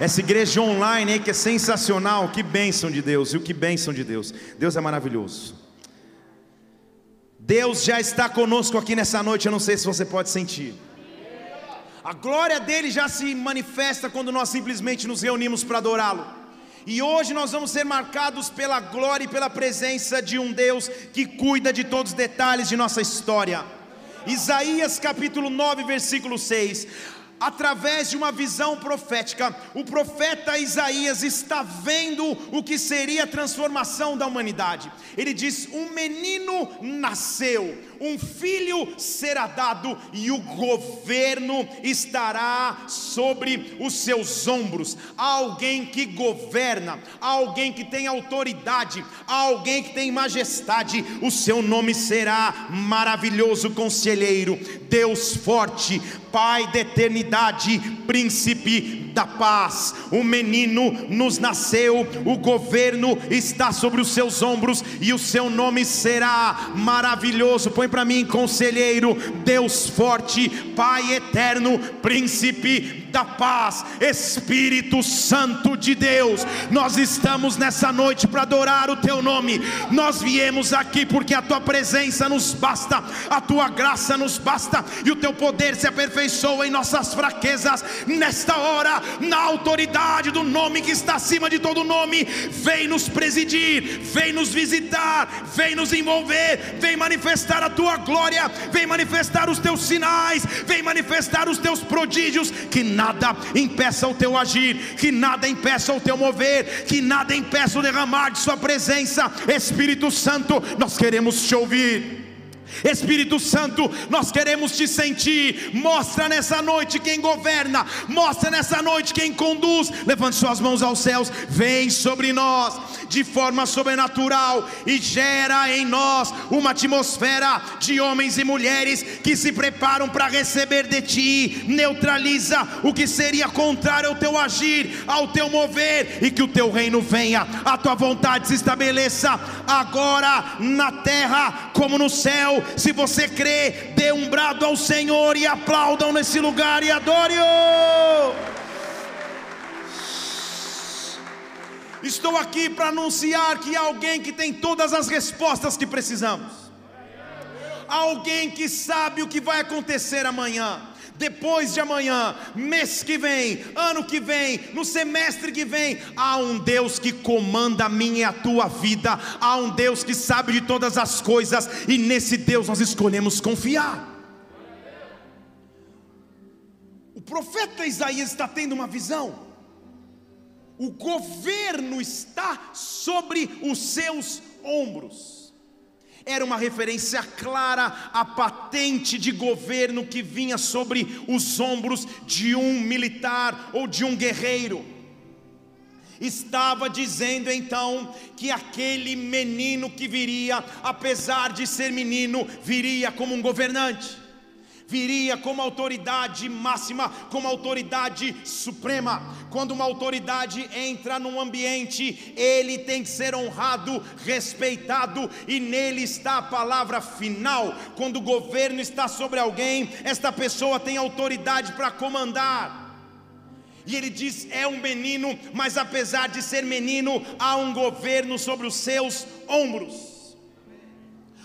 Essa igreja online aí que é sensacional, que bênção de Deus, e o que bênção de Deus. Deus é maravilhoso. Deus já está conosco aqui nessa noite, eu não sei se você pode sentir. A glória dele já se manifesta quando nós simplesmente nos reunimos para adorá-lo. E hoje nós vamos ser marcados pela glória e pela presença de um Deus que cuida de todos os detalhes de nossa história. Isaías capítulo 9, versículo 6 através de uma visão profética, o profeta Isaías está vendo o que seria a transformação da humanidade. Ele diz: Um menino nasceu, um filho será dado, e o governo estará sobre os seus ombros. alguém que governa, alguém que tem autoridade, alguém que tem majestade. O seu nome será maravilhoso conselheiro, Deus forte, Pai da eternidade, príncipe da paz. O menino nos nasceu, o governo está sobre os seus ombros e o seu nome será maravilhoso. Põe para mim, conselheiro, Deus forte, Pai eterno, príncipe da paz, Espírito Santo de Deus. Nós estamos nessa noite para adorar o teu nome. Nós viemos aqui porque a tua presença nos basta, a tua graça nos basta e o teu poder se aperfeiçoa em nossas fraquezas. Nesta hora, na autoridade do nome que está acima de todo nome, vem nos presidir, vem nos visitar, vem nos envolver, vem manifestar a tua glória, vem manifestar os teus sinais, vem manifestar os teus prodígios que nada impeça o teu agir, que nada impeça o teu mover, que nada impeça o derramar de Sua presença. Espírito Santo, nós queremos te ouvir. Espírito Santo, nós queremos te sentir. Mostra nessa noite quem governa, mostra nessa noite quem conduz. Levante suas mãos aos céus, vem sobre nós de forma sobrenatural e gera em nós uma atmosfera de homens e mulheres que se preparam para receber de ti. Neutraliza o que seria contrário ao teu agir, ao teu mover e que o teu reino venha, a tua vontade se estabeleça agora na terra como no céu se você crê, dê um brado ao Senhor e aplaudam nesse lugar e adore-o. Estou aqui para anunciar que há alguém que tem todas as respostas que precisamos. Alguém que sabe o que vai acontecer amanhã depois de amanhã, mês que vem, ano que vem, no semestre que vem, há um Deus que comanda a minha e a tua vida, há um Deus que sabe de todas as coisas, e nesse Deus nós escolhemos confiar. O profeta Isaías está tendo uma visão, o governo está sobre os seus ombros era uma referência clara à patente de governo que vinha sobre os ombros de um militar ou de um guerreiro. Estava dizendo então que aquele menino que viria, apesar de ser menino, viria como um governante viria como autoridade máxima, como autoridade suprema. Quando uma autoridade entra num ambiente, ele tem que ser honrado, respeitado, e nele está a palavra final. Quando o governo está sobre alguém, esta pessoa tem autoridade para comandar. E ele diz: é um menino, mas apesar de ser menino, há um governo sobre os seus ombros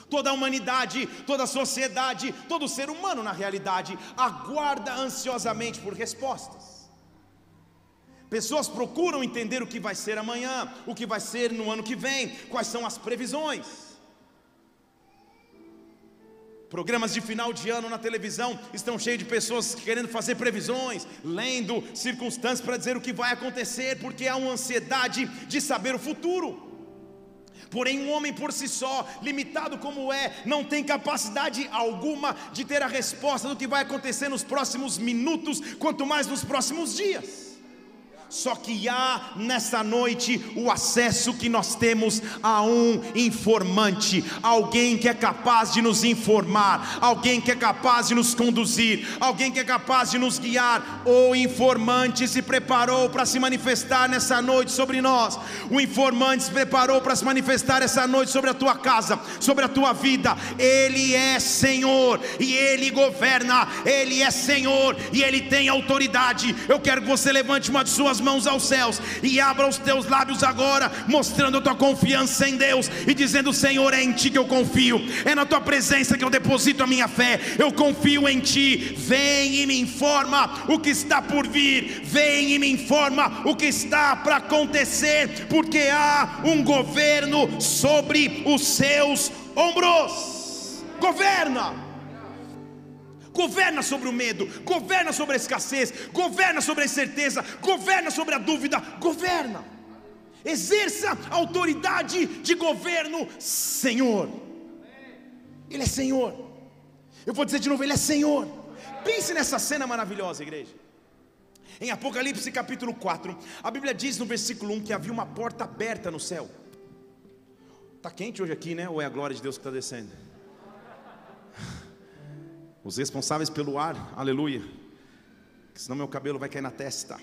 toda a humanidade, toda a sociedade, todo ser humano na realidade aguarda ansiosamente por respostas. Pessoas procuram entender o que vai ser amanhã, o que vai ser no ano que vem, quais são as previsões. Programas de final de ano na televisão estão cheios de pessoas querendo fazer previsões, lendo circunstâncias para dizer o que vai acontecer, porque há uma ansiedade de saber o futuro. Porém, um homem por si só, limitado como é, não tem capacidade alguma de ter a resposta do que vai acontecer nos próximos minutos, quanto mais nos próximos dias. Só que há nessa noite o acesso que nós temos a um informante, alguém que é capaz de nos informar, alguém que é capaz de nos conduzir, alguém que é capaz de nos guiar. O informante se preparou para se manifestar nessa noite sobre nós. O informante se preparou para se manifestar essa noite sobre a tua casa, sobre a tua vida. Ele é Senhor e ele governa. Ele é Senhor e ele tem autoridade. Eu quero que você levante uma de suas tuas mãos aos céus e abra os teus lábios agora, mostrando a tua confiança em Deus e dizendo: Senhor, é em ti que eu confio, é na tua presença que eu deposito a minha fé, eu confio em ti. Vem e me informa o que está por vir, vem e me informa o que está para acontecer, porque há um governo sobre os seus ombros. Governa governa sobre o medo, governa sobre a escassez, governa sobre a incerteza, governa sobre a dúvida, governa. Exerça a autoridade de governo, Senhor. Ele é Senhor. Eu vou dizer de novo, Ele é Senhor. Pense nessa cena maravilhosa, igreja. Em Apocalipse capítulo 4, a Bíblia diz no versículo 1 que havia uma porta aberta no céu. Está quente hoje aqui, né? Ou é a glória de Deus que está descendo? Os responsáveis pelo ar, aleluia. Senão meu cabelo vai cair na testa.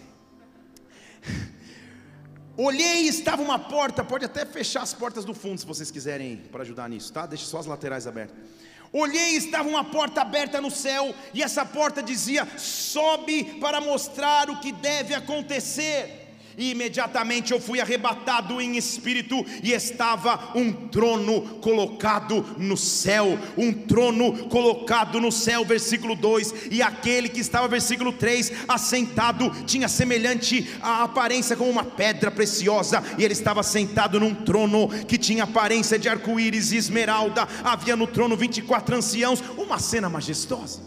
Olhei e estava uma porta, pode até fechar as portas do fundo se vocês quiserem para ajudar nisso, tá? Deixe só as laterais abertas. Olhei e estava uma porta aberta no céu, e essa porta dizia: sobe para mostrar o que deve acontecer e imediatamente eu fui arrebatado em espírito, e estava um trono colocado no céu, um trono colocado no céu, versículo 2, e aquele que estava, versículo 3, assentado, tinha semelhante a aparência como uma pedra preciosa, e ele estava sentado num trono que tinha aparência de arco-íris e esmeralda, havia no trono 24 anciãos, uma cena majestosa.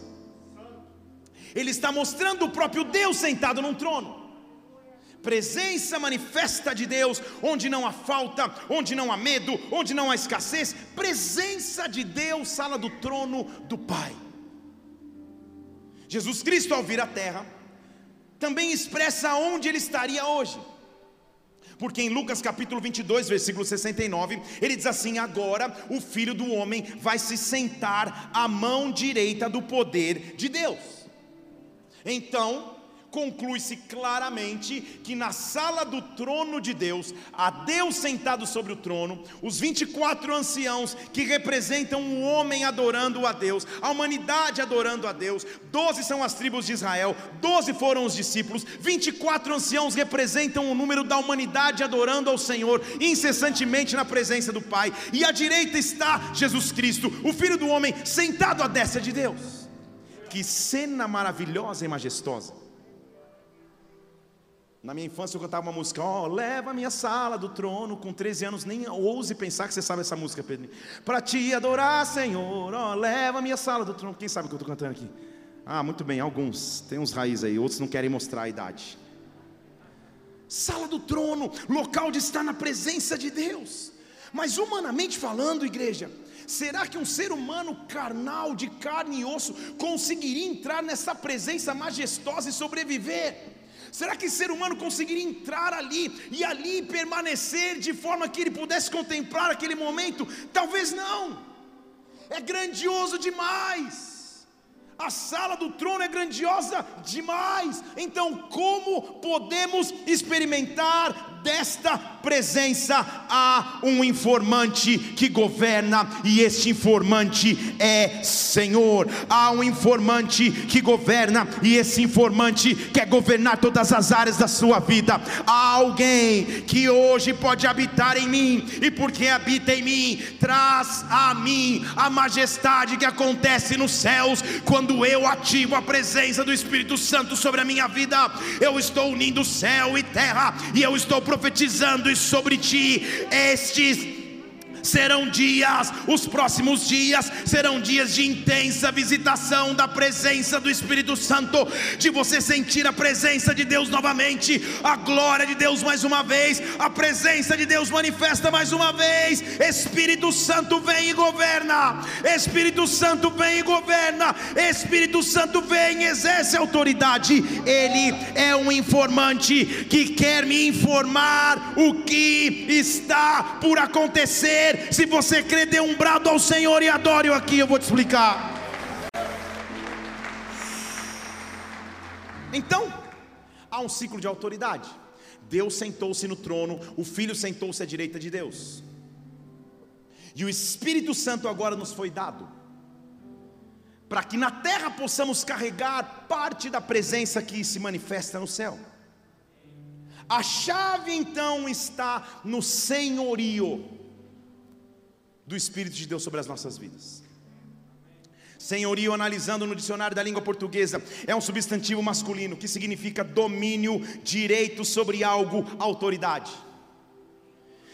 Ele está mostrando o próprio Deus sentado num trono presença manifesta de Deus, onde não há falta, onde não há medo, onde não há escassez, presença de Deus, sala do trono do Pai. Jesus Cristo, ao vir à terra, também expressa onde ele estaria hoje. Porque em Lucas capítulo 22, versículo 69, ele diz assim: Agora o filho do homem vai se sentar à mão direita do poder de Deus. Então, conclui-se claramente que na sala do trono de Deus, há Deus sentado sobre o trono, os 24 anciãos que representam um homem adorando a Deus, a humanidade adorando a Deus, 12 são as tribos de Israel, 12 foram os discípulos, 24 anciãos representam o número da humanidade adorando ao Senhor incessantemente na presença do Pai, e à direita está Jesus Cristo, o Filho do homem, sentado à destra de Deus. Que cena maravilhosa e majestosa. Na minha infância eu cantava uma música, ó, oh, leva a minha sala do trono, com 13 anos, nem ouse pensar que você sabe essa música, Pedro. Para te adorar, Senhor, ó, oh, leva a minha sala do trono. Quem sabe o que eu estou cantando aqui? Ah, muito bem, alguns, tem uns raízes aí, outros não querem mostrar a idade. Sala do trono, local de estar na presença de Deus. Mas humanamente falando, igreja, será que um ser humano carnal, de carne e osso, conseguiria entrar nessa presença majestosa e sobreviver? Será que ser humano conseguiria entrar ali e ali permanecer de forma que ele pudesse contemplar aquele momento? Talvez não. É grandioso demais. A sala do trono é grandiosa demais. Então, como podemos experimentar desta presença? Há um informante que governa, e este informante é Senhor. Há um informante que governa, e esse informante quer governar todas as áreas da sua vida. Há alguém que hoje pode habitar em mim, e porque habita em mim, traz a mim a majestade que acontece nos céus quando eu ativo a presença do Espírito Santo sobre a minha vida, eu estou unindo céu e terra, e eu estou profetizando sobre ti estes Serão dias, os próximos dias serão dias de intensa visitação da presença do Espírito Santo, de você sentir a presença de Deus novamente, a glória de Deus mais uma vez, a presença de Deus manifesta mais uma vez. Espírito Santo vem e governa, Espírito Santo vem e governa, Espírito Santo vem e exerce autoridade. Ele é um informante que quer me informar o que está por acontecer se você crê, dê um brado ao Senhor e adore-o aqui. Eu vou te explicar. Então, há um ciclo de autoridade. Deus sentou-se no trono, o Filho sentou-se à direita de Deus. E o Espírito Santo agora nos foi dado, para que na terra possamos carregar parte da presença que se manifesta no céu. A chave então está no senhorio do Espírito de Deus sobre as nossas vidas. Senhorio, analisando no dicionário da língua portuguesa, é um substantivo masculino que significa domínio, direito sobre algo, autoridade.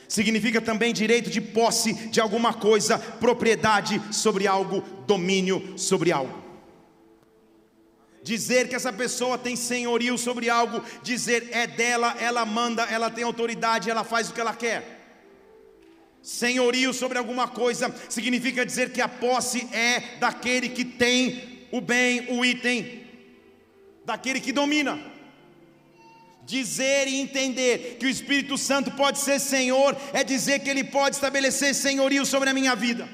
Significa também direito de posse de alguma coisa, propriedade sobre algo, domínio sobre algo. Dizer que essa pessoa tem senhorio sobre algo, dizer é dela, ela manda, ela tem autoridade, ela faz o que ela quer. Senhorio sobre alguma coisa significa dizer que a posse é daquele que tem o bem, o item, daquele que domina. Dizer e entender que o Espírito Santo pode ser Senhor é dizer que Ele pode estabelecer senhorio sobre a minha vida.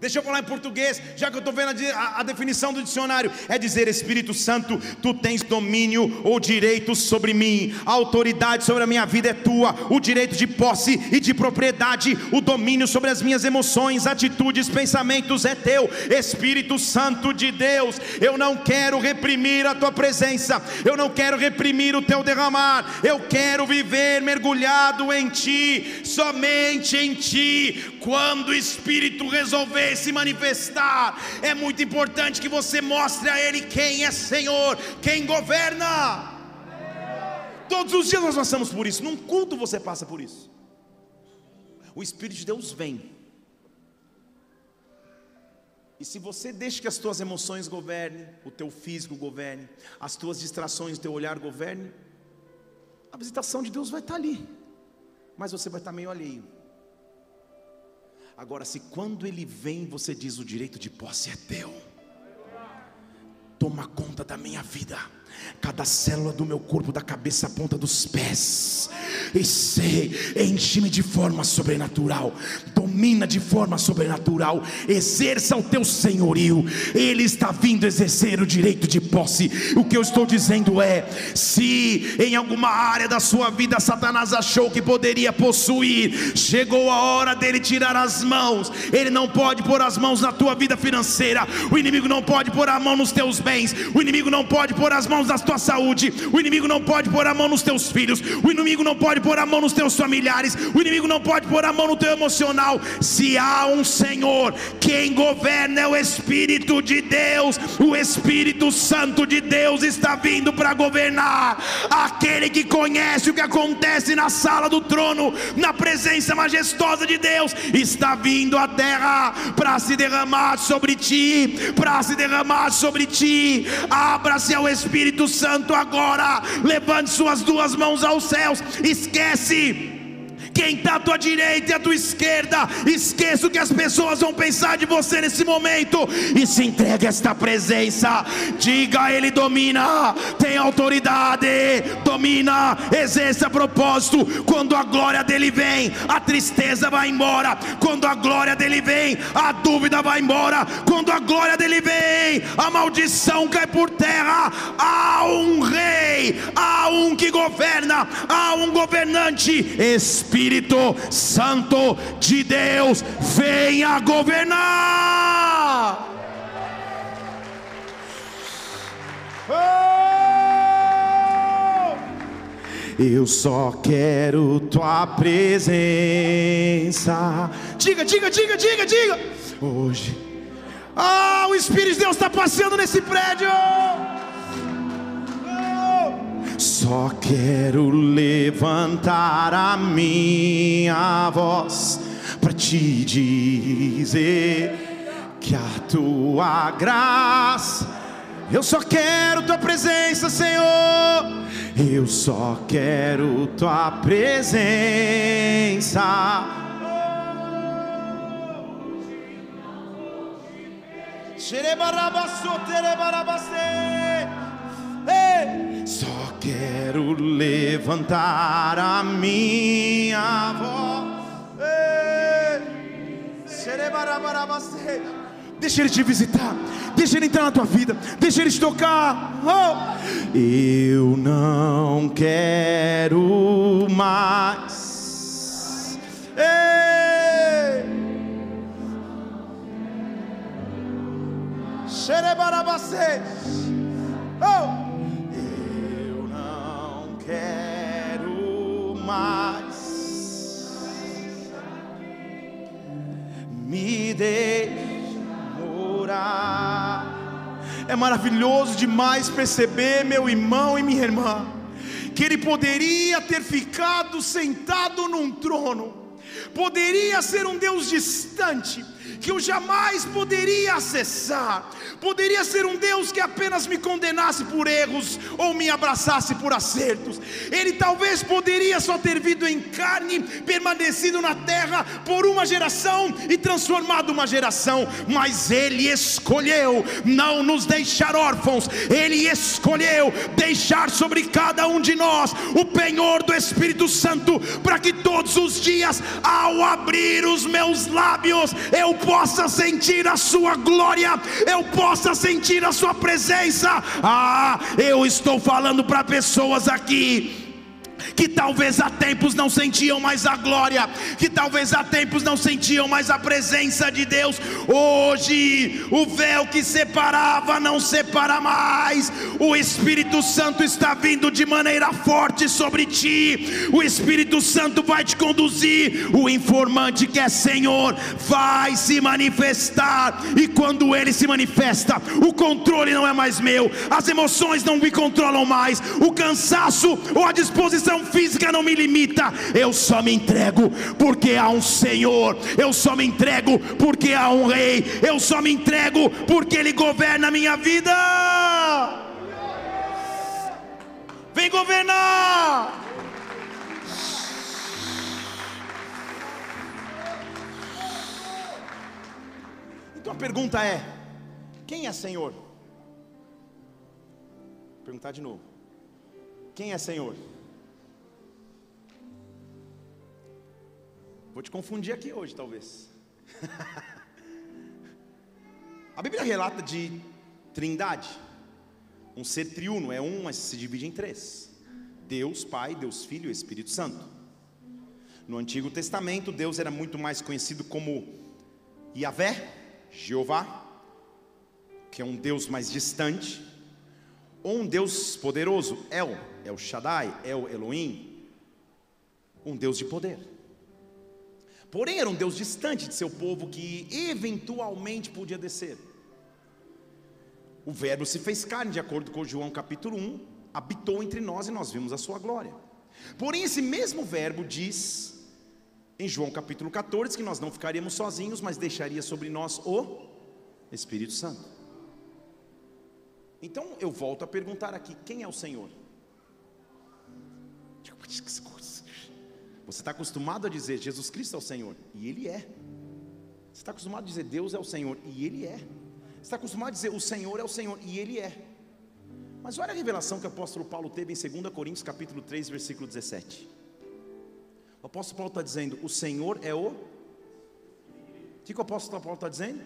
Deixa eu falar em português, já que eu estou vendo a, a, definição do dicionário: é dizer, Espírito Santo, tu tens domínio ou direito sobre mim, a autoridade sobre a minha vida é tua, o direito de posse e de propriedade, o domínio sobre as minhas emoções, atitudes, pensamentos é teu, Espírito Santo de Deus. Eu não quero reprimir a tua presença, eu não quero reprimir o teu derramar, eu quero viver mergulhado em ti, somente em ti, quando o Espírito resolver se manifestar, é muito importante que você mostre a Ele quem é Senhor, quem governa. Todos os dias nós passamos por isso, num culto você passa por isso. O Espírito de Deus vem. E se você deixa que as tuas emoções governem, o teu físico governe, as tuas distrações, o teu olhar governe, a visitação de Deus vai estar ali, mas você vai estar meio alheio. Agora, se quando ele vem, você diz: o direito de posse é teu, toma conta da minha vida cada célula do meu corpo, da cabeça à ponta dos pés, e sei, enche-me de forma sobrenatural, domina de forma sobrenatural, exerça o teu senhorio, Ele está vindo exercer o direito de posse. O que eu estou dizendo é: se em alguma área da sua vida Satanás achou que poderia possuir, chegou a hora dele tirar as mãos, ele não pode pôr as mãos na tua vida financeira, o inimigo não pode pôr a mão nos teus bens, o inimigo não pode pôr as mãos da tua saúde. O inimigo não pode pôr a mão nos teus filhos. O inimigo não pode pôr a mão nos teus familiares. O inimigo não pode pôr a mão no teu emocional. Se há um Senhor, quem governa é o Espírito de Deus. O Espírito Santo de Deus está vindo para governar. Aquele que conhece o que acontece na sala do trono, na presença majestosa de Deus, está vindo à terra para se derramar sobre ti, para se derramar sobre ti. Abra-se ao Espírito Espírito Santo agora, levante suas duas mãos aos céus, esquece quem está à tua direita e à tua esquerda, esqueça o que as pessoas vão pensar de você nesse momento e se entregue a esta presença. Diga, Ele domina, tem autoridade, domina, exerça propósito. Quando a glória dele vem, a tristeza vai embora. Quando a glória dele vem, a dúvida vai embora. Quando a glória dele vem, a maldição cai por terra. Há um rei, há um que governa, há um governante. Espírito Espírito Santo de Deus venha governar. Oh! Eu só quero tua presença. Diga, diga, diga, diga, diga. Hoje. Ah, o Espírito de Deus está passeando nesse prédio. Só quero levantar a minha voz para te dizer que a tua graça. Eu só quero tua presença, Senhor. Eu só quero tua presença. Só quero levantar a minha voz. Deixa Ele te visitar, deixa Ele entrar na tua vida, deixa Ele te tocar. Oh. Eu não quero mais. Ei. Oh quero mais. Me deixa morar. É maravilhoso demais perceber, meu irmão e minha irmã, que ele poderia ter ficado sentado num trono, poderia ser um Deus distante que eu jamais poderia acessar. Poderia ser um Deus que apenas me condenasse por erros ou me abraçasse por acertos. Ele talvez poderia só ter vindo em carne, permanecido na terra por uma geração e transformado uma geração, mas ele escolheu não nos deixar órfãos. Ele escolheu deixar sobre cada um de nós o penhor do Espírito Santo para que todos os dias ao abrir os meus lábios eu possa sentir a Sua glória, eu possa sentir a Sua presença. Ah, eu estou falando para pessoas aqui que talvez há tempos não sentiam mais a glória, que talvez há tempos não sentiam mais a presença de Deus. Hoje, o véu que separava não separa mais. O Espírito Santo está vindo de maneira forte sobre ti. O Espírito Santo vai te conduzir. O informante que é Senhor vai se manifestar. E quando ele se manifesta, o controle não é mais meu, as emoções não me controlam mais, o cansaço ou a disposição física não me limita, eu só me entrego porque há um Senhor, eu só me entrego porque há um Rei, eu só me entrego porque Ele governa a minha vida. Vem governar. Então a pergunta é: quem é Senhor? Vou perguntar de novo. Quem é Senhor? Vou te confundir aqui hoje, talvez. a Bíblia relata de trindade, um ser triuno, é um, mas se divide em três: Deus Pai, Deus Filho e Espírito Santo. No Antigo Testamento, Deus era muito mais conhecido como Yahvé, Jeová, que é um Deus mais distante, ou um Deus poderoso, El, El Shaddai, El Elohim, um Deus de poder. Porém, era um Deus distante de seu povo que eventualmente podia descer. O Verbo se fez carne, de acordo com João capítulo 1, habitou entre nós e nós vimos a sua glória. Porém, esse mesmo Verbo diz em João capítulo 14 que nós não ficaríamos sozinhos, mas deixaria sobre nós o Espírito Santo. Então eu volto a perguntar aqui: quem é o Senhor? Você está acostumado a dizer Jesus Cristo é o Senhor, e Ele é. Você está acostumado a dizer Deus é o Senhor, e Ele é. Você está acostumado a dizer o Senhor é o Senhor, e Ele é. Mas olha a revelação que o apóstolo Paulo teve em 2 Coríntios capítulo 3, versículo 17. O apóstolo Paulo está dizendo: O Senhor é o. O que, que o apóstolo Paulo está dizendo?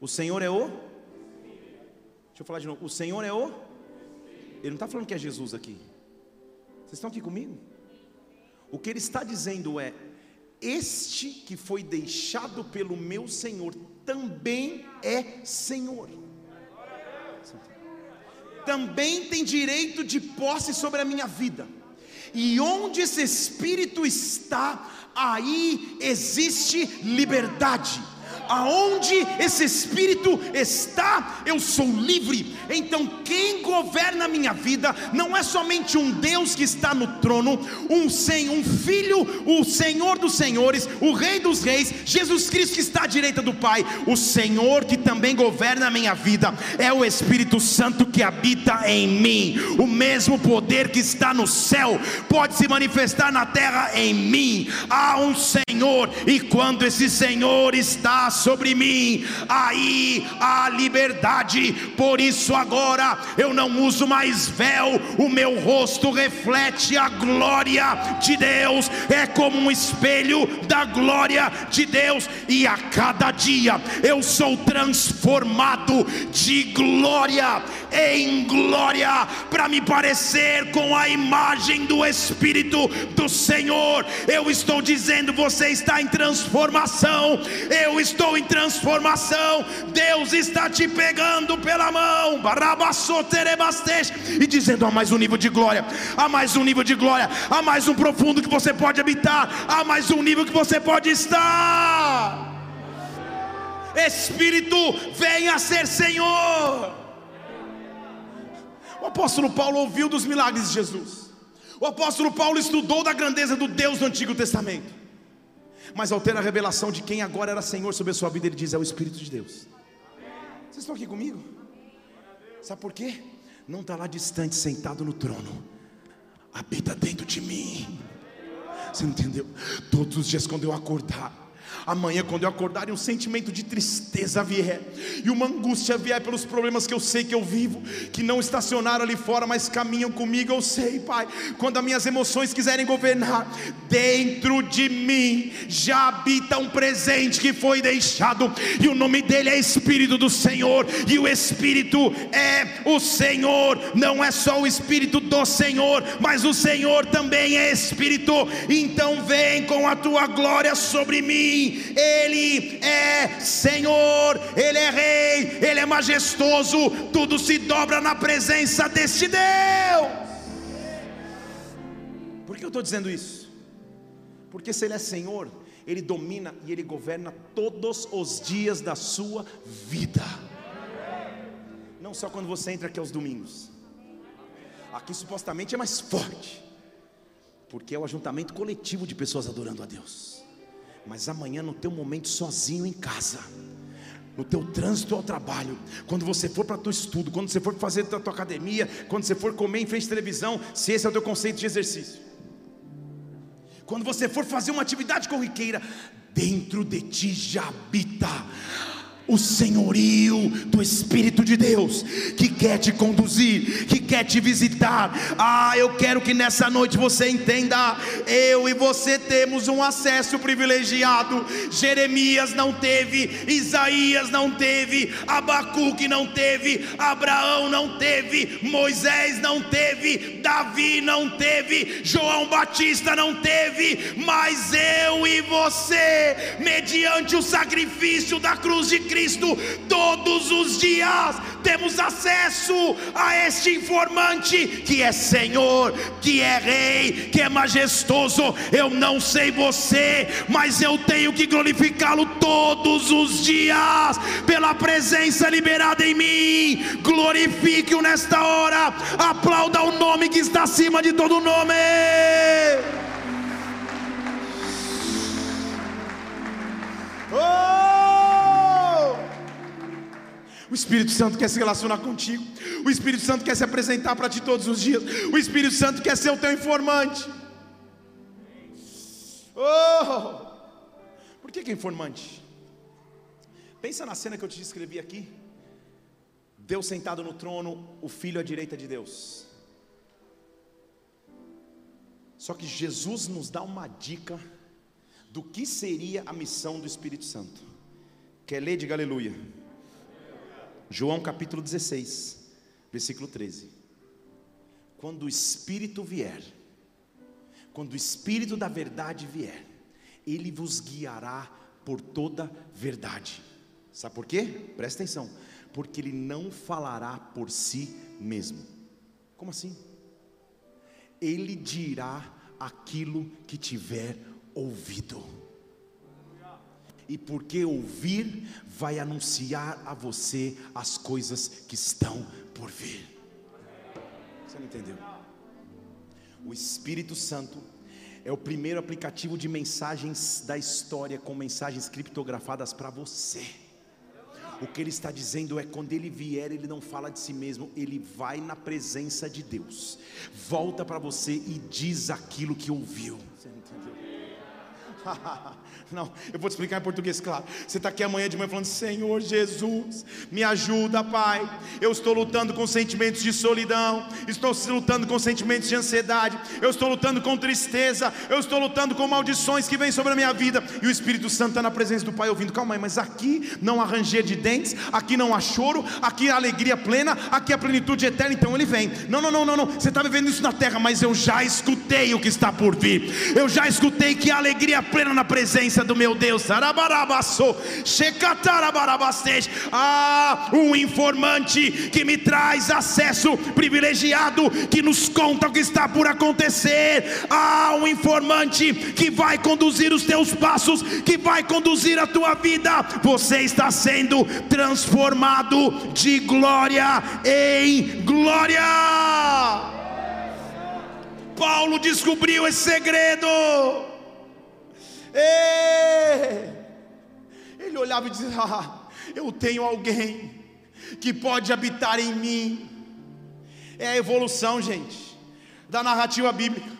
O Senhor é o. Deixa eu falar de novo. O Senhor é o. Ele não está falando que é Jesus aqui. Vocês estão aqui comigo? O que ele está dizendo é: Este que foi deixado pelo meu Senhor também é Senhor. Também tem direito de posse sobre a minha vida. E onde esse espírito está, aí existe liberdade aonde esse espírito está, eu sou livre. Então, quem governa a minha vida não é somente um Deus que está no trono, um, um filho, o Senhor dos senhores, o Rei dos reis, Jesus Cristo que está à direita do Pai, o Senhor que também governa a minha vida, é o Espírito Santo que habita em mim. O mesmo poder que está no céu pode se manifestar na terra em mim. Há um Senhor, e quando esse Senhor está sobre mim, aí há liberdade. Por isso agora eu não uso mais véu, o meu rosto reflete a glória de Deus, é como um espelho da glória de Deus, e a cada dia eu sou transformado de glória em glória, para me parecer com a imagem do Espírito do Senhor. Eu estou dizendo, você está em transformação, eu estou em transformação. Deus está te pegando pela mão, e dizendo: há mais um nível de glória, há mais um nível de glória, há mais um profundo que você pode habitar, há mais um nível que você pode estar. Espírito, venha ser Senhor. O apóstolo Paulo ouviu dos milagres de Jesus. O apóstolo Paulo estudou da grandeza do Deus do Antigo Testamento. Mas ao ter a revelação de quem agora era Senhor sobre a sua vida, ele diz: É o Espírito de Deus. Vocês estão aqui comigo? Sabe por quê? Não está lá distante, sentado no trono, habita dentro de mim. Você entendeu? Todos os dias, quando eu acordar, Amanhã, quando eu acordar e um sentimento de tristeza vier, e uma angústia vier pelos problemas que eu sei que eu vivo, que não estacionaram ali fora, mas caminham comigo, eu sei, Pai. Quando as minhas emoções quiserem governar, dentro de mim já habita um presente que foi deixado, e o nome dele é Espírito do Senhor, e o Espírito é o Senhor, não é só o Espírito do Senhor, mas o Senhor também é Espírito, então vem com a tua glória sobre mim ele é Senhor, Ele é Rei, Ele é majestoso, tudo se dobra na presença deste Deus. Por que eu estou dizendo isso? Porque se Ele é Senhor, Ele domina e Ele governa todos os dias da sua vida, não só quando você entra aqui aos domingos, aqui supostamente é mais forte, porque é o ajuntamento coletivo de pessoas adorando a Deus. Mas amanhã, no teu momento sozinho em casa, no teu trânsito ao trabalho, quando você for para o teu estudo, quando você for fazer a tua academia, quando você for comer em frente à televisão, se esse é o teu conceito de exercício. Quando você for fazer uma atividade corriqueira, dentro de ti já habita o senhorio do Espírito de Deus, que quer te conduzir, que quer te visitar. Ah, eu quero que nessa noite você entenda: eu e você temos um acesso privilegiado. Jeremias não teve, Isaías não teve, Abacuque não teve, Abraão não teve, Moisés não teve, Davi não teve, João Batista não teve, mas eu e você, mediante o sacrifício da cruz de Cristo, Cristo, todos os dias temos acesso a este informante que é Senhor, que é Rei, que é majestoso. Eu não sei você, mas eu tenho que glorificá-lo todos os dias pela presença liberada em mim. Glorifique-o nesta hora, aplauda o nome que está acima de todo nome. O Espírito Santo quer se relacionar contigo. O Espírito Santo quer se apresentar para ti todos os dias. O Espírito Santo quer ser o teu informante. Oh! Por que, que é informante? Pensa na cena que eu te descrevi aqui. Deus sentado no trono, o Filho à direita de Deus. Só que Jesus nos dá uma dica do que seria a missão do Espírito Santo. Quer ler? Diga aleluia. João capítulo 16, versículo 13. Quando o Espírito vier, quando o Espírito da verdade vier, ele vos guiará por toda verdade. Sabe por quê? Presta atenção. Porque ele não falará por si mesmo. Como assim? Ele dirá aquilo que tiver ouvido e porque ouvir vai anunciar a você as coisas que estão por vir. Você não entendeu? O Espírito Santo é o primeiro aplicativo de mensagens da história com mensagens criptografadas para você. O que ele está dizendo é: quando ele vier, ele não fala de si mesmo, ele vai na presença de Deus, volta para você e diz aquilo que ouviu. Você entendeu? Não, eu vou te explicar em português, claro. Você está aqui amanhã de manhã falando: Senhor Jesus, me ajuda, Pai. Eu estou lutando com sentimentos de solidão, estou lutando com sentimentos de ansiedade, eu estou lutando com tristeza, eu estou lutando com maldições que vêm sobre a minha vida. E o Espírito Santo está na presença do Pai ouvindo: Calma aí, mas aqui não há ranger de dentes, aqui não há choro, aqui há alegria plena, aqui há plenitude eterna. Então ele vem. Não, não, não, não, não. Você está vivendo isso na terra, mas eu já escutei o que está por vir. Eu já escutei que a alegria pleno na presença do meu Deus. Ah, um informante que me traz acesso privilegiado, que nos conta o que está por acontecer. Ah, um informante que vai conduzir os teus passos, que vai conduzir a tua vida. Você está sendo transformado de glória em glória. Paulo descobriu esse segredo. Ele olhava e dizia: ah, Eu tenho alguém que pode habitar em mim. É a evolução, gente, da narrativa bíblica.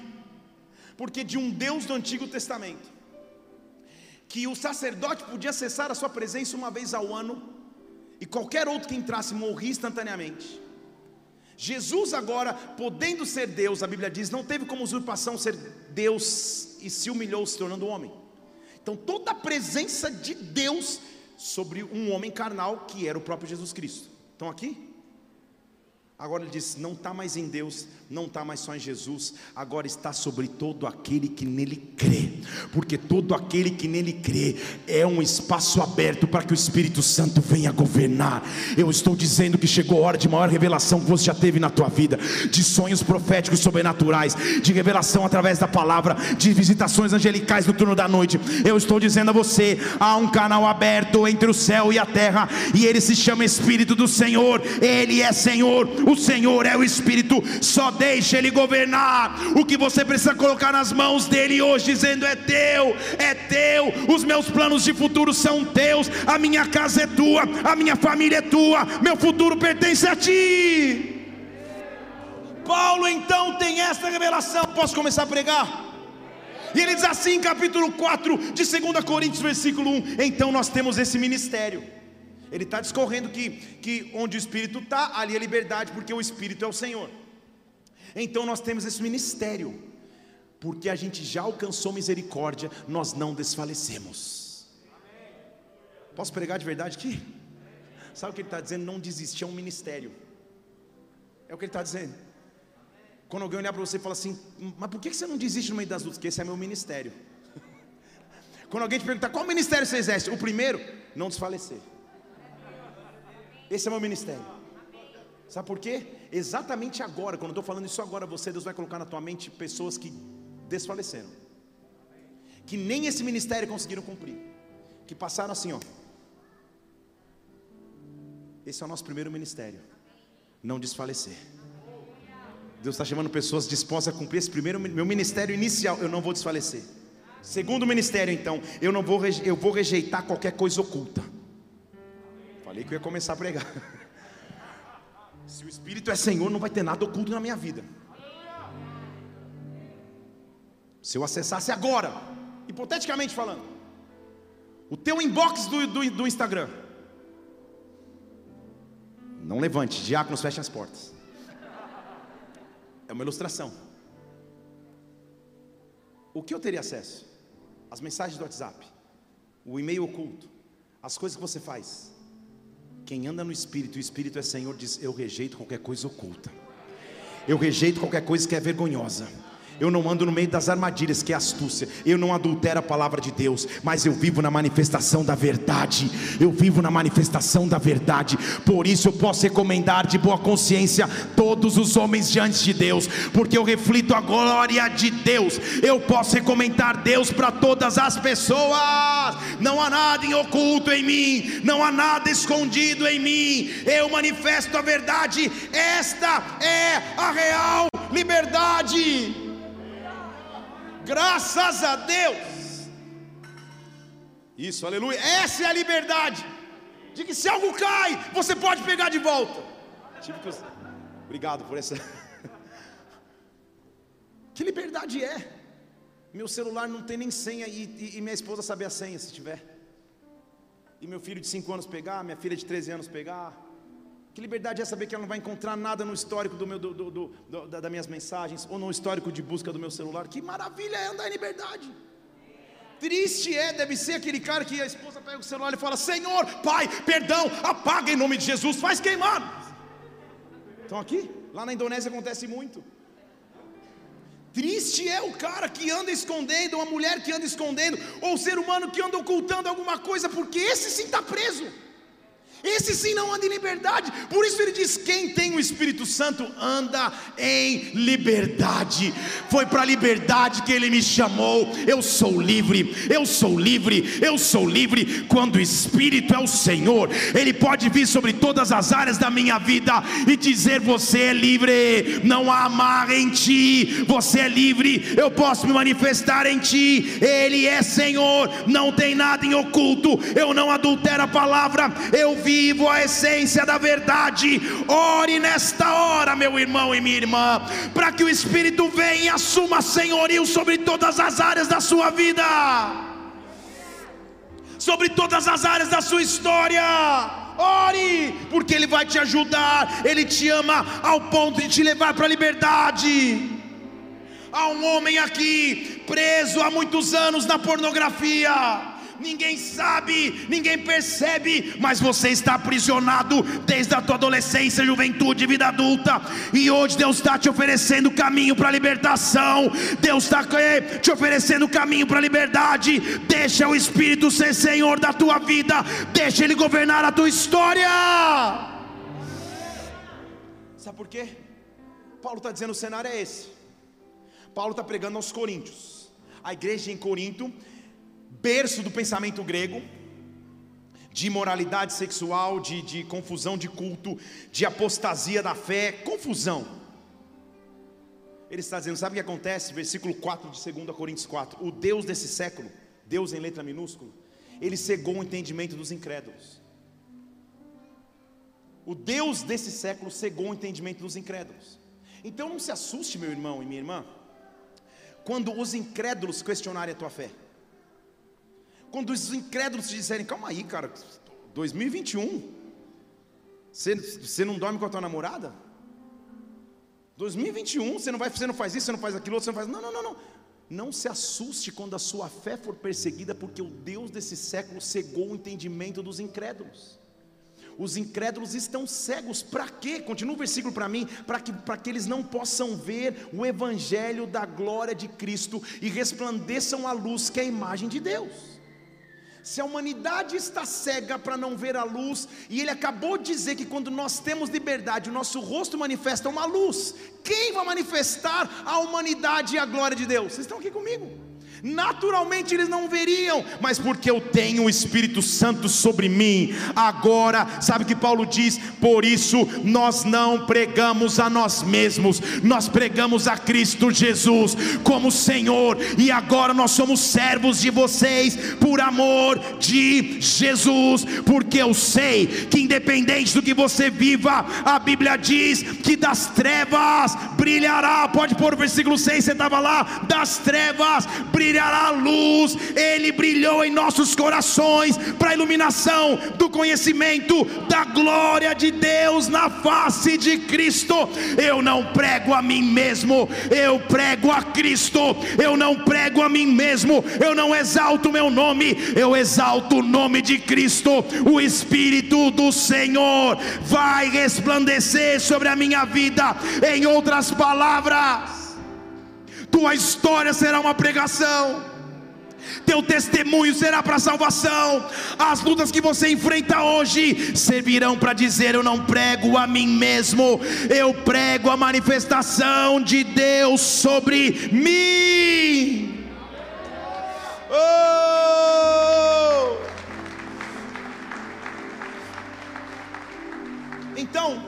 Porque de um Deus do Antigo Testamento, que o sacerdote podia acessar a sua presença uma vez ao ano, e qualquer outro que entrasse morria instantaneamente. Jesus, agora, podendo ser Deus, a Bíblia diz, não teve como usurpação ser Deus e se humilhou se tornando homem. Então, toda a presença de Deus sobre um homem carnal que era o próprio Jesus Cristo. Estão aqui? Agora ele diz: não está mais em Deus, não está mais só em Jesus, agora está sobre todo aquele que nele crê, porque todo aquele que nele crê é um espaço aberto para que o Espírito Santo venha governar. Eu estou dizendo que chegou a hora de maior revelação que você já teve na tua vida, de sonhos proféticos sobrenaturais, de revelação através da palavra, de visitações angelicais no turno da noite. Eu estou dizendo a você: há um canal aberto entre o céu e a terra, e ele se chama Espírito do Senhor, ele é Senhor o Senhor é o Espírito, só deixe Ele governar. O que você precisa colocar nas mãos dele hoje, dizendo: é teu, é teu, os meus planos de futuro são teus, a minha casa é tua, a minha família é tua, meu futuro pertence a ti. Paulo então tem esta revelação. Posso começar a pregar? E ele diz assim, capítulo 4 de 2 Coríntios, versículo 1: Então nós temos esse ministério. Ele está discorrendo que, que onde o Espírito está, ali é liberdade, porque o Espírito é o Senhor. Então nós temos esse ministério, porque a gente já alcançou misericórdia, nós não desfalecemos. Posso pregar de verdade aqui? Sabe o que ele está dizendo? Não desistir é um ministério. É o que ele está dizendo. Quando alguém olhar para você e falar assim, mas por que você não desiste no meio das lutas? Porque esse é meu ministério. Quando alguém te perguntar qual ministério você exerce, o primeiro, não desfalecer. Esse é o meu ministério. Sabe por quê? Exatamente agora, quando eu estou falando isso agora, você, Deus vai colocar na tua mente pessoas que desfaleceram, que nem esse ministério conseguiram cumprir, que passaram assim, ó. Esse é o nosso primeiro ministério, não desfalecer. Deus está chamando pessoas dispostas a cumprir esse primeiro meu ministério inicial. Eu não vou desfalecer. Segundo ministério, então, eu não vou eu vou rejeitar qualquer coisa oculta. Falei que eu ia começar a pregar. Se o Espírito é Senhor, não vai ter nada oculto na minha vida. Se eu acessasse agora, hipoteticamente falando, o teu inbox do, do, do Instagram, não levante, diáconos fechem as portas. É uma ilustração. O que eu teria acesso? As mensagens do WhatsApp, o e-mail oculto, as coisas que você faz. Quem anda no Espírito, o Espírito é Senhor, diz: Eu rejeito qualquer coisa oculta, eu rejeito qualquer coisa que é vergonhosa. Eu não ando no meio das armadilhas, que é astúcia. Eu não adultero a palavra de Deus, mas eu vivo na manifestação da verdade. Eu vivo na manifestação da verdade. Por isso eu posso recomendar de boa consciência todos os homens diante de Deus, porque eu reflito a glória de Deus. Eu posso recomendar Deus para todas as pessoas. Não há nada em oculto em mim, não há nada escondido em mim. Eu manifesto a verdade. Esta é a real liberdade. Graças a Deus. Isso, aleluia. Essa é a liberdade. De que se algo cai, você pode pegar de volta. Obrigado por essa. que liberdade é? Meu celular não tem nem senha e, e, e minha esposa sabe a senha se tiver. E meu filho de 5 anos pegar, minha filha de 13 anos pegar. Que liberdade é saber que ela não vai encontrar nada no histórico do meu, do, do, do, das minhas mensagens ou no histórico de busca do meu celular? Que maravilha é andar em liberdade. Triste é, deve ser aquele cara que a esposa pega o celular e fala: Senhor, Pai, perdão, apaga em nome de Jesus, faz queimar. Estão aqui? Lá na Indonésia acontece muito. Triste é o cara que anda escondendo, uma mulher que anda escondendo, ou o ser humano que anda ocultando alguma coisa, porque esse sim está preso. Esse sim não anda em liberdade. Por isso ele diz: quem tem o Espírito Santo anda em liberdade. Foi para a liberdade que ele me chamou. Eu sou livre, eu sou livre, eu sou livre. Quando o Espírito é o Senhor, ele pode vir sobre todas as áreas da minha vida e dizer: Você é livre, não há amarra em ti, você é livre, eu posso me manifestar em ti. Ele é Senhor, não tem nada em oculto, eu não adultero a palavra, eu vi vivo a essência da verdade. Ore nesta hora, meu irmão e minha irmã, para que o Espírito venha e assuma senhorio sobre todas as áreas da sua vida, sobre todas as áreas da sua história. Ore, porque Ele vai te ajudar, Ele te ama ao ponto de te levar para a liberdade. Há um homem aqui preso há muitos anos na pornografia ninguém sabe, ninguém percebe, mas você está aprisionado desde a tua adolescência, juventude, vida adulta, e hoje Deus está te oferecendo caminho para a libertação, Deus está eh, te oferecendo caminho para a liberdade. Deixa o Espírito ser Senhor da tua vida, deixa Ele governar a tua história. Sabe por quê? Paulo está dizendo: o cenário é esse. Paulo está pregando aos Coríntios. A igreja em Corinto berço do pensamento grego, de imoralidade sexual, de, de confusão de culto, de apostasia da fé, confusão. Ele está dizendo, sabe o que acontece? Versículo 4 de 2 Coríntios 4: O Deus desse século, Deus em letra minúscula, ele cegou o entendimento dos incrédulos. O Deus desse século cegou o entendimento dos incrédulos. Então não se assuste, meu irmão e minha irmã, quando os incrédulos questionarem a tua fé. Quando os incrédulos te disserem, calma aí, cara, 2021, você, não dorme com a tua namorada? 2021, você não, vai, você não faz isso, você não faz aquilo, você não faz. Não, não, não, não. Não se assuste quando a sua fé for perseguida, porque o Deus desse século cegou o entendimento dos incrédulos. Os incrédulos estão cegos, para quê? Continua o versículo para mim, para que, que eles não possam ver o evangelho da glória de Cristo e resplandeçam a luz que é a imagem de Deus. Se a humanidade está cega para não ver a luz, e ele acabou de dizer que quando nós temos liberdade, o nosso rosto manifesta uma luz, quem vai manifestar a humanidade e a glória de Deus? Vocês estão aqui comigo? Naturalmente eles não veriam, mas porque eu tenho o Espírito Santo sobre mim, agora, sabe o que Paulo diz? Por isso nós não pregamos a nós mesmos, nós pregamos a Cristo Jesus como Senhor, e agora nós somos servos de vocês por amor de Jesus, porque eu sei que independente do que você viva, a Bíblia diz que das trevas brilhará. Pode pôr o versículo 6, você estava lá, das trevas brilhará brilhará a luz, Ele brilhou em nossos corações para a iluminação do conhecimento da glória de Deus na face de Cristo. Eu não prego a mim mesmo, eu prego a Cristo. Eu não prego a mim mesmo, eu não exalto meu nome, eu exalto o nome de Cristo. O Espírito do Senhor vai resplandecer sobre a minha vida. Em outras palavras, tua história será uma pregação. Teu testemunho será para salvação. As lutas que você enfrenta hoje servirão para dizer: Eu não prego a mim mesmo, eu prego a manifestação de Deus sobre mim. Oh! Então,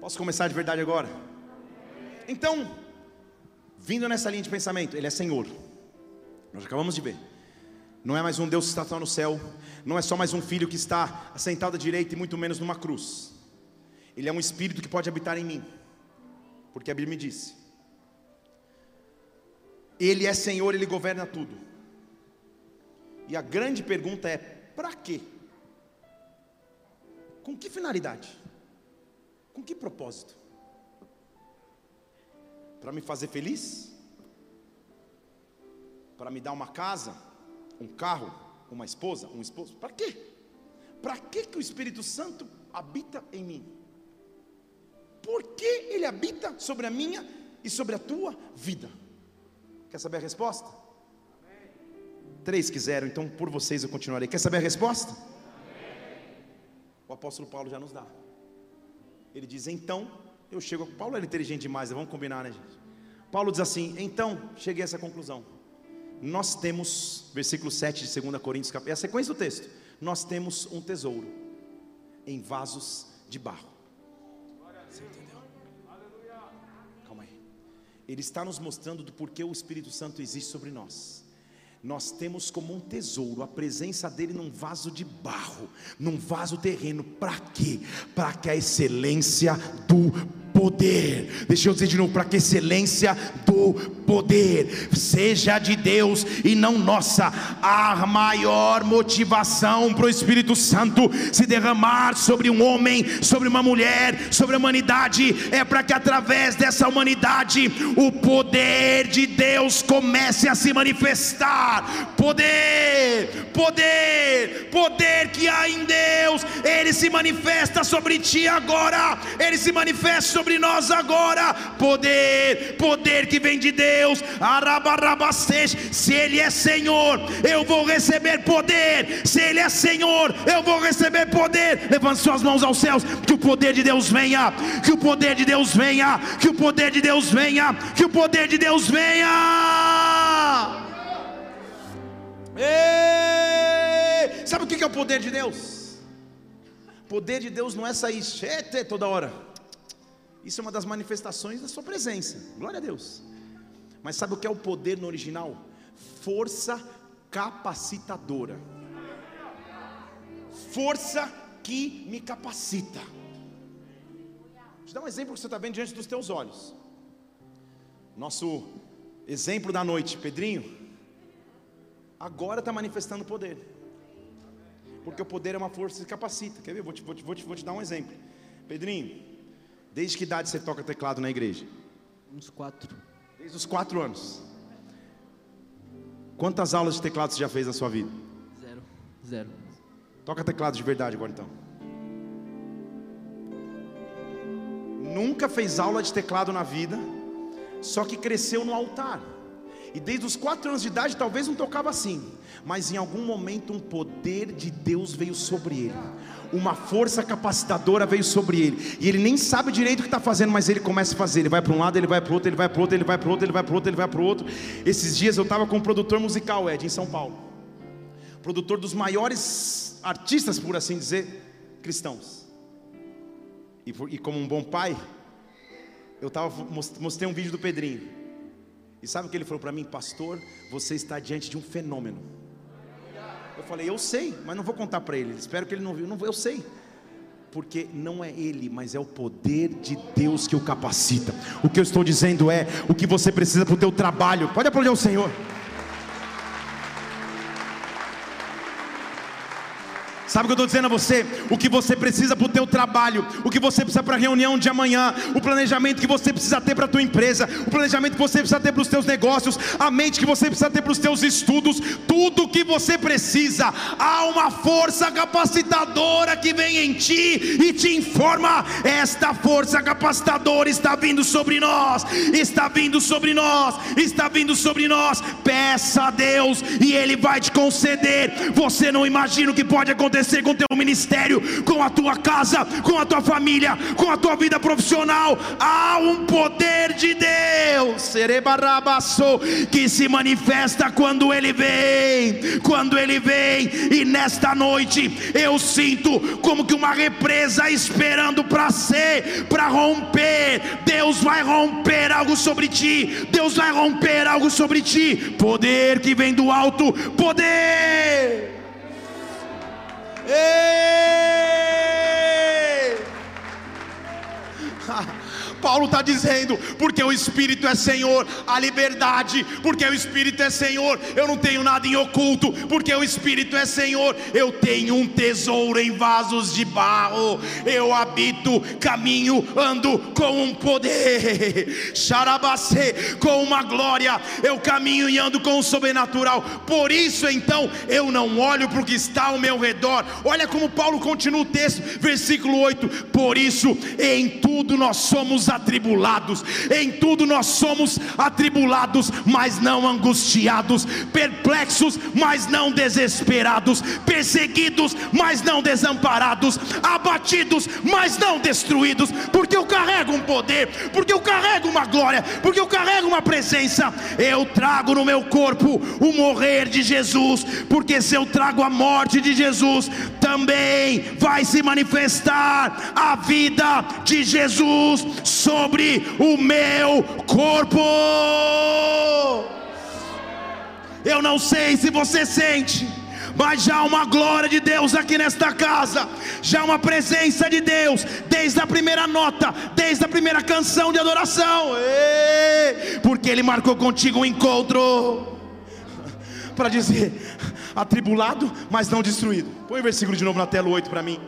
posso começar de verdade agora? Então, Vindo nessa linha de pensamento, Ele é Senhor. Nós acabamos de ver. Não é mais um Deus que está no céu, não é só mais um filho que está assentado à direita e muito menos numa cruz. Ele é um espírito que pode habitar em mim, porque a Bíblia me disse. Ele é Senhor, ele governa tudo. E a grande pergunta é: para quê? Com que finalidade? Com que propósito? Para me fazer feliz? Para me dar uma casa, um carro, uma esposa, um esposo? Para quê? Para que que o Espírito Santo habita em mim? Por que ele habita sobre a minha e sobre a tua vida. Quer saber a resposta? Três quiseram, então por vocês eu continuarei. Quer saber a resposta? O apóstolo Paulo já nos dá. Ele diz: Então, eu chego. Paulo era inteligente demais, vamos combinar, né, gente? Paulo diz assim: Então, cheguei a essa conclusão. Nós temos, versículo 7 de 2 Coríntios, é a sequência do texto. Nós temos um tesouro em vasos de barro. Você entendeu? Calma aí. Ele está nos mostrando do porquê o Espírito Santo existe sobre nós nós temos como um tesouro a presença dele num vaso de barro, num vaso terreno, para quê? Para que a excelência do poder. Deixa eu dizer de novo, para que excelência do poder seja de Deus e não nossa. A maior motivação para o Espírito Santo se derramar sobre um homem, sobre uma mulher, sobre a humanidade, é para que através dessa humanidade o poder de Deus comece a se manifestar. Poder, poder, poder que há em Deus, ele se manifesta sobre ti agora, ele se manifesta sobre sobre nós agora poder, poder que vem de Deus. Se Ele é Senhor, eu vou receber poder. Se Ele é Senhor, eu vou receber poder. Levante suas mãos aos céus, que o poder de Deus venha, que o poder de Deus venha, que o poder de Deus venha, que o poder de Deus venha. Ei! Sabe o que é o poder de Deus? Poder de Deus não é sair toda hora. Isso é uma das manifestações da sua presença. Glória a Deus. Mas sabe o que é o poder no original? Força capacitadora. Força que me capacita. Vou te dar um exemplo que você está vendo diante dos teus olhos. Nosso exemplo da noite, Pedrinho, agora está manifestando poder. Porque o poder é uma força que capacita. Quer ver? Vou te, vou, te, vou, te, vou te dar um exemplo. Pedrinho, Desde que idade você toca teclado na igreja? Uns quatro. Desde os quatro anos. Quantas aulas de teclado você já fez na sua vida? Zero. Zero. Toca teclado de verdade agora então. Nunca fez aula de teclado na vida, só que cresceu no altar. E desde os quatro anos de idade, talvez não tocava assim, mas em algum momento um poder de Deus veio sobre ele uma força capacitadora veio sobre ele, e ele nem sabe direito o que está fazendo, mas ele começa a fazer. Ele vai para um lado, ele vai para o outro, ele vai para o outro, ele vai para o outro, ele vai para o outro, ele vai para outro. Esses dias eu estava com um produtor musical, Ed, em São Paulo, produtor dos maiores artistas, por assim dizer, cristãos. E, e como um bom pai, eu tava, mostrei um vídeo do Pedrinho. E sabe o que ele falou para mim, pastor? Você está diante de um fenômeno. Eu falei, eu sei, mas não vou contar para ele. Espero que ele não viu. Não, eu sei. Porque não é ele, mas é o poder de Deus que o capacita. O que eu estou dizendo é o que você precisa para o teu trabalho. Pode aplaudir o Senhor. Sabe o que eu estou dizendo a você? O que você precisa para o teu trabalho, o que você precisa para a reunião de amanhã, o planejamento que você precisa ter para a tua empresa, o planejamento que você precisa ter para os teus negócios, a mente que você precisa ter para os teus estudos, tudo que você precisa. Há uma força capacitadora que vem em ti e te informa. Esta força capacitadora está vindo sobre nós, está vindo sobre nós, está vindo sobre nós. Peça a Deus e Ele vai te conceder. Você não imagina o que pode acontecer acontecer com o teu ministério, com a tua casa, com a tua família, com a tua vida profissional. Há um poder de Deus, que se manifesta quando Ele vem, quando Ele vem. E nesta noite eu sinto como que uma represa esperando para ser, para romper. Deus vai romper algo sobre ti. Deus vai romper algo sobre ti. Poder que vem do alto, poder. Ei! Paulo está dizendo, porque o Espírito é Senhor, a liberdade, porque o Espírito é Senhor, eu não tenho nada em oculto, porque o Espírito é Senhor, eu tenho um tesouro em vasos de barro, eu habito, caminho, ando com um poder, xarabacê, com uma glória, eu caminho e ando com o sobrenatural, por isso então eu não olho para o que está ao meu redor, olha como Paulo continua o texto, versículo 8: por isso em tudo nós somos atribulados, em tudo nós somos atribulados, mas não angustiados, perplexos, mas não desesperados, perseguidos, mas não desamparados, abatidos, mas não destruídos, porque eu carrego um poder, porque eu carrego uma glória, porque eu carrego uma presença. Eu trago no meu corpo o morrer de Jesus, porque se eu trago a morte de Jesus, também vai se manifestar a vida de Jesus sobre o meu corpo. Eu não sei se você sente, mas já uma glória de Deus aqui nesta casa, já uma presença de Deus, desde a primeira nota, desde a primeira canção de adoração, porque Ele marcou contigo um encontro, para dizer: atribulado, mas não destruído. Põe o versículo de novo na tela 8 para mim.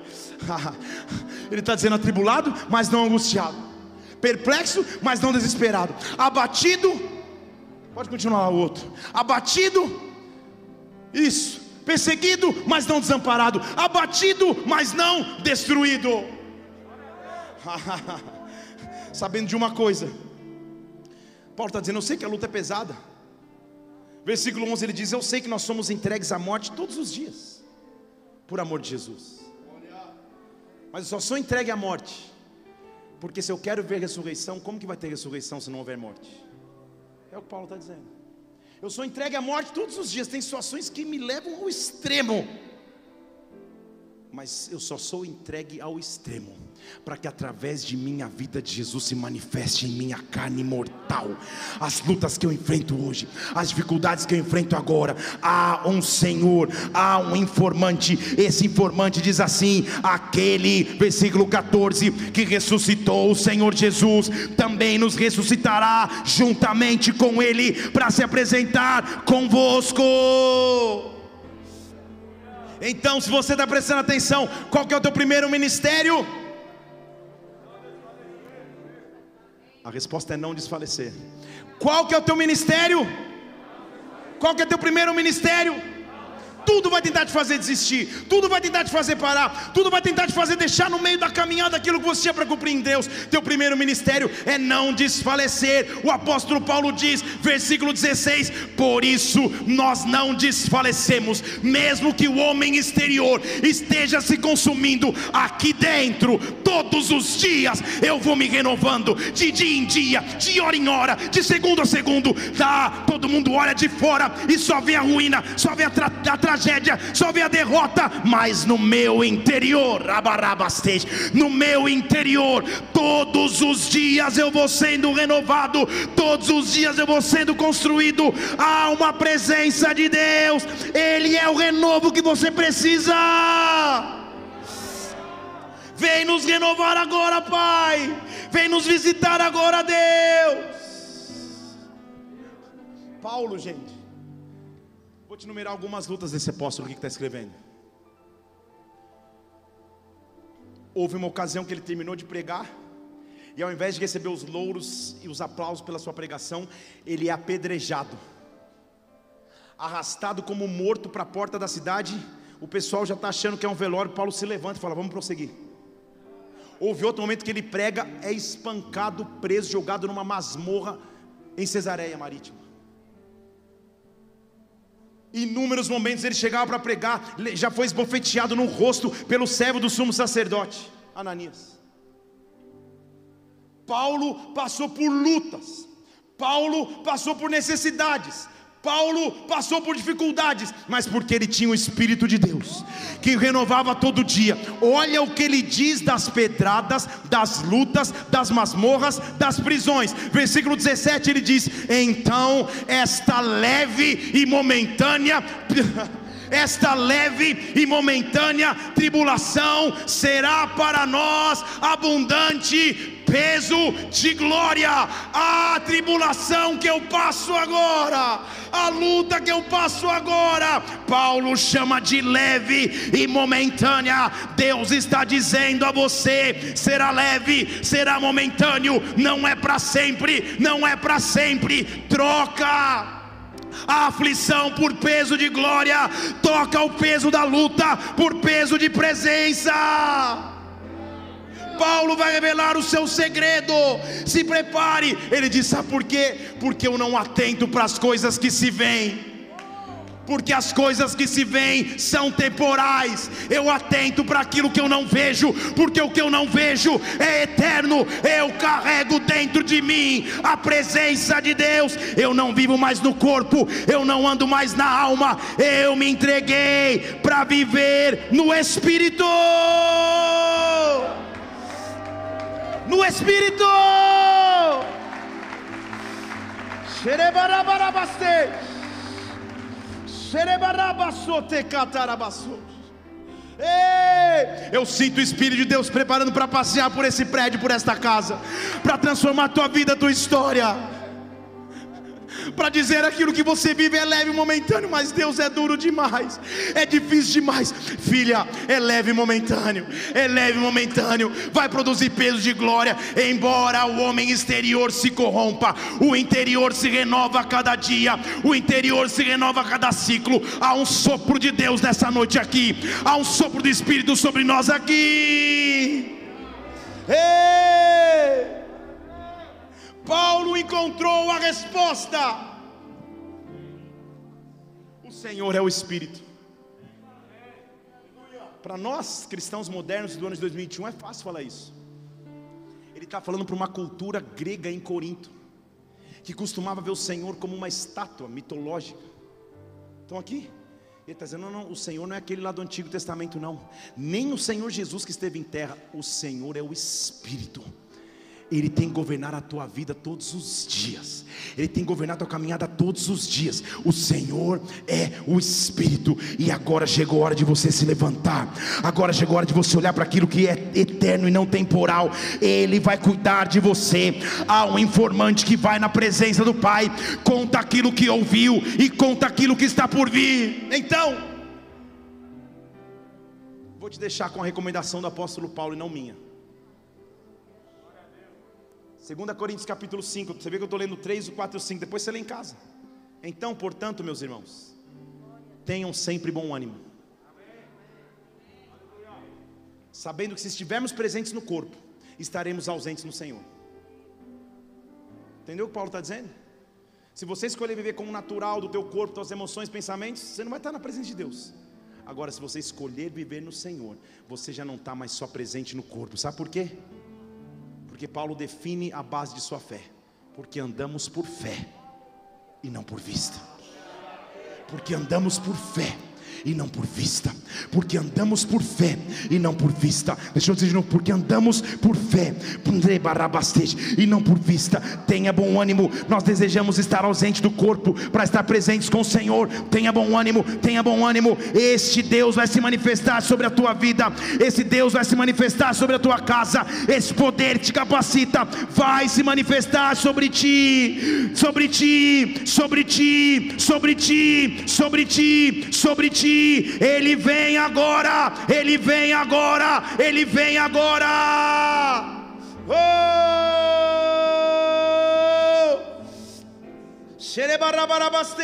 Ele está dizendo atribulado, mas não angustiado, perplexo, mas não desesperado, abatido, pode continuar o outro, abatido, isso, perseguido, mas não desamparado, abatido, mas não destruído. Sabendo de uma coisa, Paulo está dizendo: Eu sei que a luta é pesada, Versículo 11 ele diz: Eu sei que nós somos entregues à morte todos os dias, por amor de Jesus. Mas eu só sou entregue à morte, porque se eu quero ver ressurreição, como que vai ter ressurreição se não houver morte? É o que Paulo está dizendo. Eu sou entregue à morte todos os dias, tem situações que me levam ao extremo mas eu só sou entregue ao extremo, para que através de mim a vida de Jesus se manifeste em minha carne mortal. As lutas que eu enfrento hoje, as dificuldades que eu enfrento agora, há um Senhor, há um informante. Esse informante diz assim: aquele, versículo 14, que ressuscitou o Senhor Jesus, também nos ressuscitará juntamente com Ele, para se apresentar convosco. Então, se você está prestando atenção, qual que é o teu primeiro ministério? A resposta é não desfalecer. Qual que é o teu ministério? Qual que é o teu primeiro ministério? Tudo vai tentar te fazer desistir, tudo vai tentar te fazer parar, tudo vai tentar te fazer deixar no meio da caminhada aquilo que você tinha para cumprir em Deus. Teu primeiro ministério é não desfalecer. O apóstolo Paulo diz, versículo 16: Por isso nós não desfalecemos, mesmo que o homem exterior esteja se consumindo aqui dentro, todos os dias eu vou me renovando, de dia em dia, de hora em hora, de segundo a segundo. Tá, todo mundo olha de fora e só vê a ruína, só vê a, tra a tragédia, só vê a derrota, mas no meu interior, no meu interior, todos os dias eu vou sendo renovado, todos os dias eu vou sendo construído. Há uma presença de Deus, Ele é o renovo que você precisa. Vem nos renovar agora, Pai. Vem nos visitar agora, Deus. Paulo, gente. Vou te enumerar algumas lutas desse apóstolo que está escrevendo. Houve uma ocasião que ele terminou de pregar, e ao invés de receber os louros e os aplausos pela sua pregação, ele é apedrejado, arrastado como morto para a porta da cidade. O pessoal já está achando que é um velório. Paulo se levanta e fala: Vamos prosseguir. Houve outro momento que ele prega, é espancado, preso, jogado numa masmorra em Cesareia Marítima. Inúmeros momentos ele chegava para pregar, já foi esbofeteado no rosto pelo servo do sumo sacerdote, Ananias. Paulo passou por lutas, Paulo passou por necessidades, Paulo passou por dificuldades, mas porque ele tinha o Espírito de Deus, que renovava todo dia. Olha o que ele diz das pedradas, das lutas, das masmorras, das prisões. Versículo 17 ele diz: Então esta leve e momentânea. esta leve e momentânea tribulação será para nós abundante peso de glória. A tribulação que eu passo agora, a luta que eu passo agora, Paulo chama de leve e momentânea. Deus está dizendo a você: será leve, será momentâneo, não é para sempre, não é para sempre. Troca a aflição por peso de glória, toca o peso da luta por peso de presença Paulo vai revelar o seu segredo. Se prepare. Ele diz: Sabe por quê? Porque eu não atento para as coisas que se veem porque as coisas que se veem são temporais. Eu atento para aquilo que eu não vejo, porque o que eu não vejo é eterno. Eu carrego dentro de mim a presença de Deus. Eu não vivo mais no corpo, eu não ando mais na alma. Eu me entreguei para viver no espírito. No espírito. Eu sinto o Espírito de Deus preparando para passear por esse prédio, por esta casa, para transformar a tua vida, a tua história para dizer aquilo que você vive é leve e momentâneo, mas Deus é duro demais, é difícil demais. Filha, é leve e momentâneo, é leve e momentâneo, vai produzir peso de glória, embora o homem exterior se corrompa, o interior se renova a cada dia, o interior se renova a cada ciclo. Há um sopro de Deus nessa noite aqui, há um sopro do Espírito sobre nós aqui. Ei! Paulo encontrou a resposta. O Senhor é o Espírito. Para nós, cristãos modernos do ano de 2021, é fácil falar isso. Ele está falando para uma cultura grega em Corinto, que costumava ver o Senhor como uma estátua mitológica. Estão aqui? Ele está dizendo: não, não, o Senhor não é aquele lá do Antigo Testamento, não. Nem o Senhor Jesus que esteve em terra, o Senhor é o Espírito. Ele tem que governar a tua vida todos os dias. Ele tem que governar a tua caminhada todos os dias. O Senhor é o Espírito. E agora chegou a hora de você se levantar. Agora chegou a hora de você olhar para aquilo que é eterno e não temporal. Ele vai cuidar de você. Há um informante que vai na presença do Pai, conta aquilo que ouviu e conta aquilo que está por vir. Então, vou te deixar com a recomendação do apóstolo Paulo e não minha. 2 Coríntios capítulo 5, você vê que eu estou lendo 3, o 4 e o 5, depois você lê em casa. Então, portanto, meus irmãos, tenham sempre bom ânimo. Sabendo que se estivermos presentes no corpo, estaremos ausentes no Senhor. Entendeu o que Paulo está dizendo? Se você escolher viver como natural do teu corpo, tuas emoções, pensamentos, você não vai estar na presença de Deus. Agora, se você escolher viver no Senhor, você já não está mais só presente no corpo. Sabe por quê? Porque Paulo define a base de sua fé. Porque andamos por fé e não por vista. Porque andamos por fé e não por vista, porque andamos por fé e não por vista. Deixa eu dizer de novo, porque andamos por fé e não por vista. Tenha bom ânimo, nós desejamos estar ausente do corpo para estar presentes com o Senhor. Tenha bom ânimo, tenha bom ânimo. Este Deus vai se manifestar sobre a tua vida, esse Deus vai se manifestar sobre a tua casa, esse poder te capacita, vai se manifestar sobre ti, sobre ti, sobre ti, sobre ti, sobre ti, sobre ti ele vem agora, Ele vem agora, Ele vem agora. Oh!